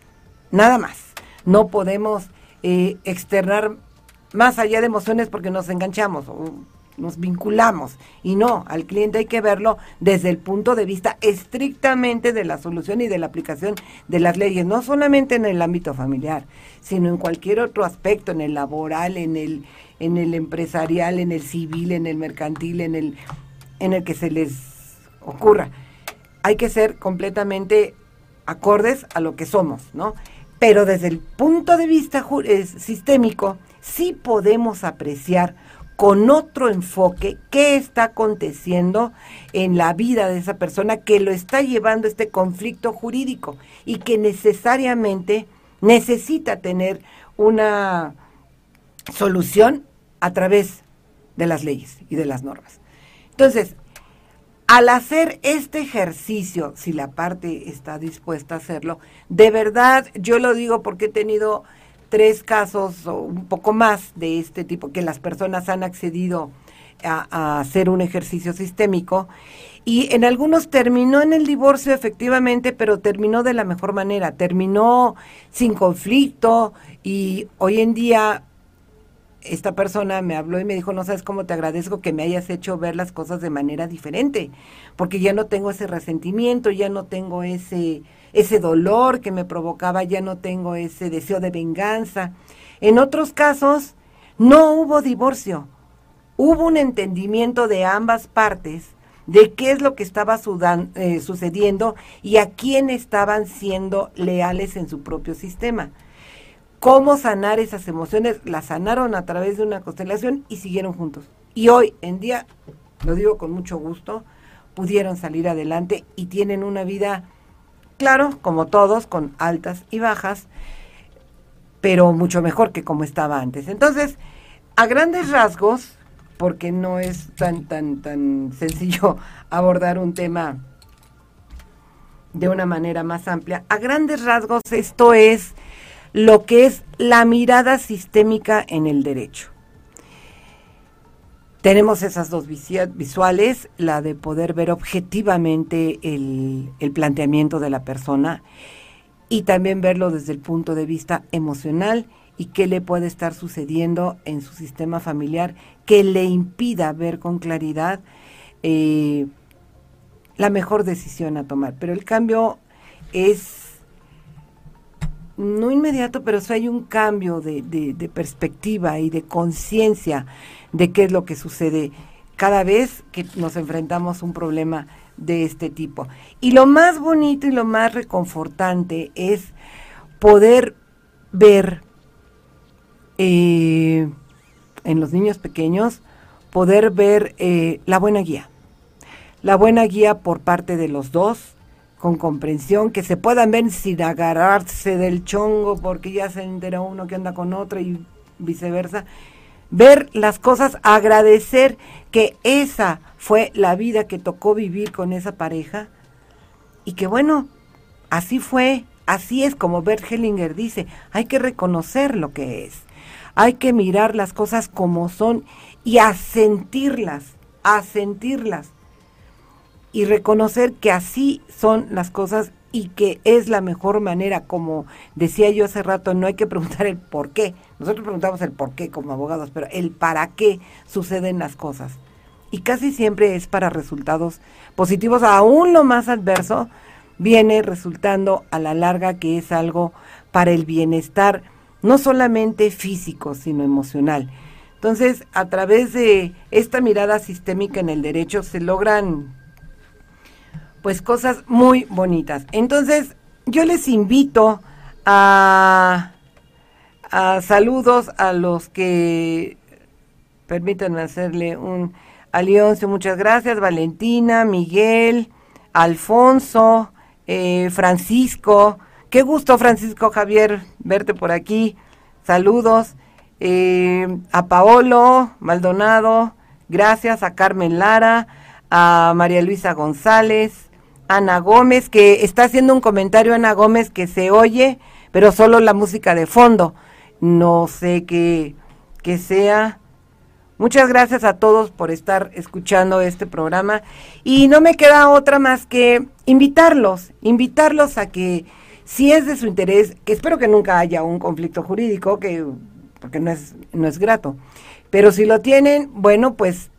Nada más. No podemos eh, externar más allá de emociones porque nos enganchamos nos vinculamos. Y no, al cliente hay que verlo desde el punto de vista estrictamente de la solución y de la aplicación de las leyes, no solamente en el ámbito familiar, sino en cualquier otro aspecto, en el laboral, en el, en el empresarial, en el civil, en el mercantil, en el, en el que se les ocurra. Hay que ser completamente acordes a lo que somos, ¿no? Pero desde el punto de vista sistémico, sí podemos apreciar con otro enfoque qué está aconteciendo en la vida de esa persona que lo está llevando este conflicto jurídico y que necesariamente necesita tener una solución a través de las leyes y de las normas. Entonces, al hacer este ejercicio, si la parte está dispuesta a hacerlo, de verdad yo lo digo porque he tenido tres casos o un poco más de este tipo, que las personas han accedido a, hacer un ejercicio sistémico. Y en algunos terminó en el divorcio efectivamente, pero terminó de la mejor manera, terminó sin conflicto y hoy en día esta persona me habló y me dijo, no sabes cómo te agradezco que me hayas hecho ver las cosas de manera diferente, porque ya no tengo ese resentimiento, ya no tengo ese ese dolor que me provocaba, ya no tengo ese deseo de venganza. En otros casos, no hubo divorcio, hubo un entendimiento de ambas partes de qué es lo que estaba eh, sucediendo y a quién estaban siendo leales en su propio sistema. Cómo sanar esas emociones, las sanaron a través de una constelación y siguieron juntos. Y hoy en día, lo digo con mucho gusto, pudieron salir adelante y tienen una vida Claro, como todos, con altas y bajas, pero mucho mejor que como estaba antes. Entonces, a grandes rasgos, porque no es tan, tan, tan sencillo *laughs* abordar un tema de una manera más amplia, a grandes rasgos esto es lo que es la mirada sistémica en el derecho. Tenemos esas dos visuales, la de poder ver objetivamente el, planteamiento de la persona y también verlo desde el punto de vista emocional y qué le puede estar sucediendo en su sistema familiar que le impida ver con claridad eh, la mejor decisión a tomar. Pero el cambio es no inmediato, pero sí hay un cambio de perspectiva y de conciencia de qué es lo que sucede cada vez que nos enfrentamos a un problema de este tipo. Y lo más bonito y lo más reconfortante es poder ver eh, en los niños pequeños, poder ver eh, la buena guía. La buena guía por parte de los dos, con comprensión, que se puedan ver sin agarrarse del chongo porque ya se entera uno que anda con otro y viceversa, ver las cosas, agradecer que esa fue la vida que tocó vivir con esa pareja. Y que bueno, así fue, así es como Bert Hellinger dice, hay que reconocer lo que es, hay que mirar las cosas como son y a sentirlas, a sentirlas y reconocer que así son las cosas y que es la mejor manera, como decía yo hace rato, no hay que preguntar el por qué. Nosotros preguntamos el por qué como abogados, pero el para qué suceden las cosas. Y casi siempre es para resultados positivos, aún lo más adverso viene resultando a la larga que es algo para el bienestar, no solamente físico, sino emocional. Entonces, a través de esta mirada sistémica en el derecho se logran pues cosas muy bonitas. Entonces, yo les invito a, a saludos a los que, permítanme hacerle un, Alioncio, muchas gracias. Valentina, Miguel, Alfonso, eh, Francisco. Qué gusto, Francisco Javier, verte por aquí. Saludos. Eh, a Paolo Maldonado, gracias. A Carmen Lara, a María Luisa González, Ana Gómez, que está haciendo un comentario, Ana Gómez, que se oye, pero solo la música de fondo. No sé qué, qué sea. Muchas gracias a todos por estar escuchando este programa y no me queda otra más que invitarlos, invitarlos a que si es de su interés, que espero que nunca haya un conflicto jurídico, que porque no es no es grato, pero si lo tienen, bueno, pues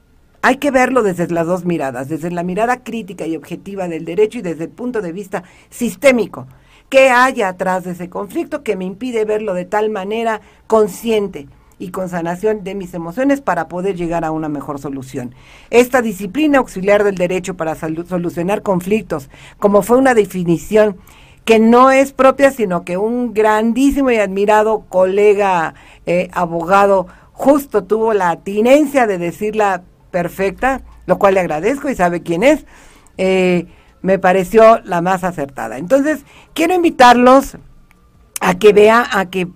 hay que verlo desde las dos miradas, desde la mirada crítica y objetiva del derecho y desde el punto de vista sistémico. ¿Qué hay atrás de ese conflicto que me impide verlo de tal manera consciente? y con sanación de mis emociones para poder llegar a una mejor solución. Esta disciplina auxiliar del derecho para solucionar conflictos, como fue una definición que no es propia, sino que un grandísimo y admirado colega eh, abogado justo tuvo la atinencia de decirla perfecta, lo cual le agradezco y sabe quién es, eh, me pareció la más acertada. Entonces, quiero invitarlos a que vea, a que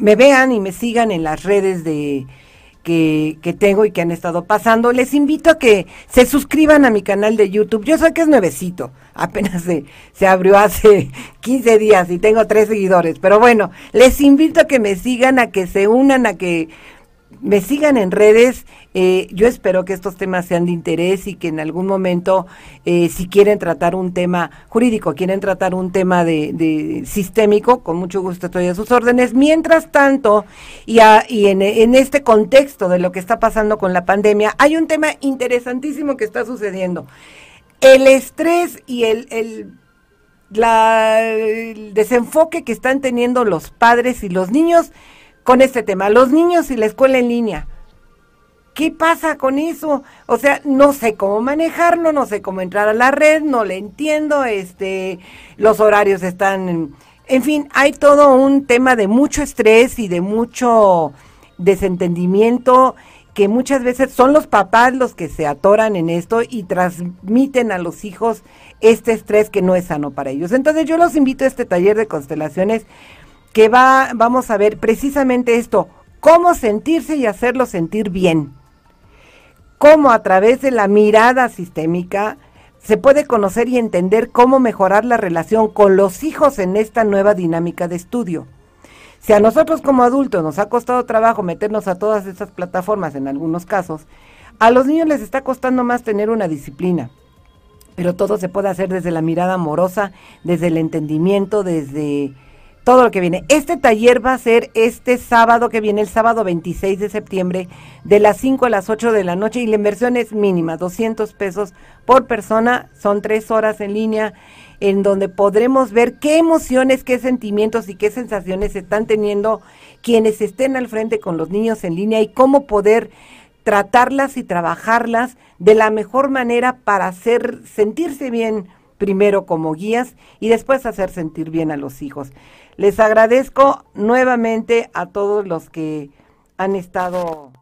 me vean y me sigan en las redes de que, que, tengo y que han estado pasando. Les invito a que se suscriban a mi canal de YouTube. Yo sé que es nuevecito, apenas se, se abrió hace *laughs* 15 días y tengo tres seguidores, pero bueno, les invito a que me sigan, a que se unan, a que me sigan en redes. Eh, yo espero que estos temas sean de interés y que en algún momento, eh, si quieren tratar un tema jurídico, quieren tratar un tema de, sistémico, con mucho gusto estoy a sus órdenes. Mientras tanto, y, y en, este contexto de lo que está pasando con la pandemia, hay un tema interesantísimo que está sucediendo. El estrés y el desenfoque que están teniendo los padres y los niños con este tema. Los niños y la escuela en línea. ¿Qué pasa con eso? O sea, no sé cómo manejarlo, no sé cómo entrar a la red, no le entiendo, este, los horarios están, en fin, hay todo un tema de mucho estrés y de mucho desentendimiento que muchas veces son los papás los que se atoran en esto y transmiten a los hijos este estrés que no es sano para ellos. Entonces yo los invito a este taller de constelaciones que va, vamos a ver precisamente esto, cómo sentirse y hacerlo sentir bien. Cómo a través de la mirada sistémica se puede conocer y entender cómo mejorar la relación con los hijos en esta nueva dinámica de estudio. Si a nosotros como adultos nos ha costado trabajo meternos a todas estas plataformas en algunos casos, a los niños les está costando más tener una disciplina. Pero todo se puede hacer desde la mirada amorosa, desde el entendimiento, desde todo lo que viene. Este taller va a ser este sábado que viene, el sábado 26 de septiembre, de las 5 a las 8 de la noche y la inversión es mínima, 200 pesos por persona, son tres horas en línea en donde podremos ver qué emociones, qué sentimientos y qué sensaciones están teniendo quienes estén al frente con los niños en línea y cómo poder tratarlas y trabajarlas de la mejor manera para hacer sentirse bien primero como guías y después hacer sentir bien a los hijos. Les agradezco nuevamente a todos los que han estado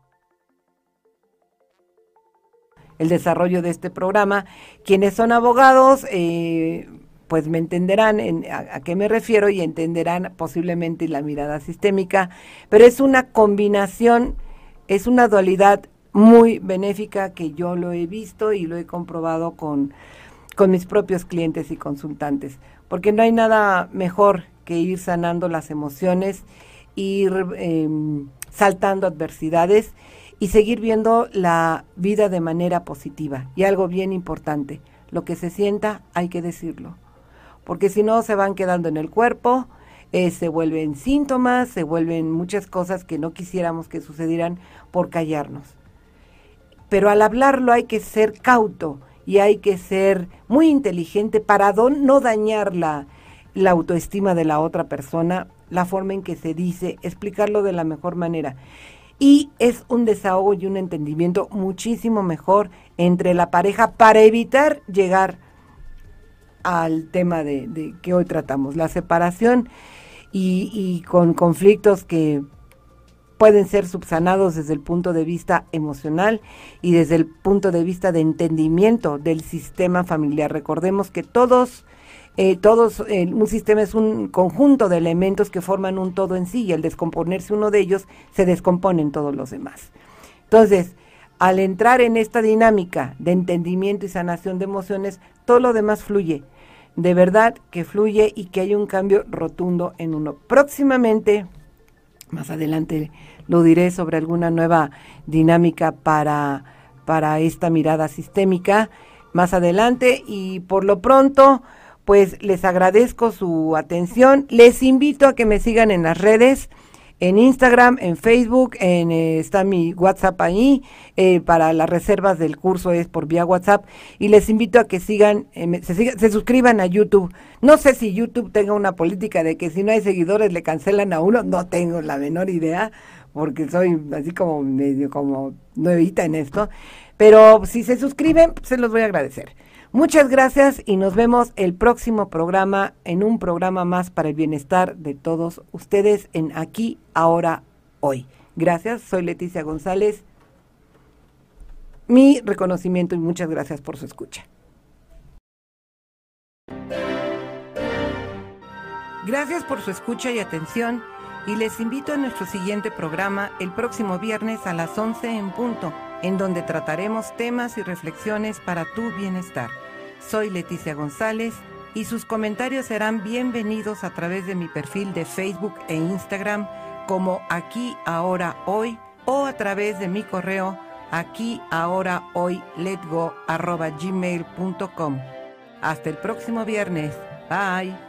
el desarrollo de este programa. Quienes son abogados, eh, pues me entenderán a, qué me refiero y entenderán posiblemente la mirada sistémica, pero es una combinación, es una dualidad muy benéfica que yo lo he visto y lo he comprobado con, con mis propios clientes y consultantes, porque no hay nada mejor que ir sanando las emociones, ir em, saltando adversidades y seguir viendo la vida de manera positiva. Y algo bien importante, lo que se sienta hay que decirlo, porque si no se van quedando en el cuerpo, eh, se vuelven síntomas, se vuelven muchas cosas que no quisiéramos que sucedieran por callarnos. Pero al hablarlo hay que ser cauto y hay que ser muy inteligente para no dañar la, la autoestima de la otra persona, la forma en que se dice, explicarlo de la mejor manera. Y es un desahogo y un entendimiento muchísimo mejor entre la pareja para evitar llegar al tema de, que hoy tratamos, la separación y, con conflictos que pueden ser subsanados desde el punto de vista emocional y desde el punto de vista de entendimiento del sistema familiar. Recordemos que todos, eh, todos, un sistema es un conjunto de elementos que forman un todo en sí y al descomponerse uno de ellos se descomponen todos los demás. Entonces, al entrar en esta dinámica de entendimiento y sanación de emociones, todo lo demás fluye. De verdad que fluye y que hay un cambio rotundo en uno. Próximamente, más adelante lo diré sobre alguna nueva dinámica para, para esta mirada sistémica más adelante y por lo pronto pues les agradezco su atención. Les invito a que me sigan en las redes en Instagram, en Facebook, en, eh, está mi WhatsApp ahí, eh, para las reservas del curso es por vía WhatsApp y les invito a que sigan, eh, se, se, suscriban a YouTube. No sé si YouTube tenga una política de que si no hay seguidores le cancelan a uno, no tengo la menor idea, porque soy así como medio como nuevita en esto, pero si se suscriben, se los voy a agradecer. Muchas gracias y nos vemos el próximo programa en un programa más para el bienestar de todos ustedes en Aquí, Ahora, Hoy. Gracias, soy Leticia González. Mi reconocimiento y muchas gracias por su escucha. Gracias por su escucha y atención y les invito a nuestro siguiente programa el próximo viernes a las 11 en punto en donde trataremos temas y reflexiones para tu bienestar. Soy Leticia González y sus comentarios serán bienvenidos a través de mi perfil de Facebook e Instagram como aquí ahora hoy o a través de mi correo aquí ahora hoy letgo arroba. Hasta el próximo viernes. Bye.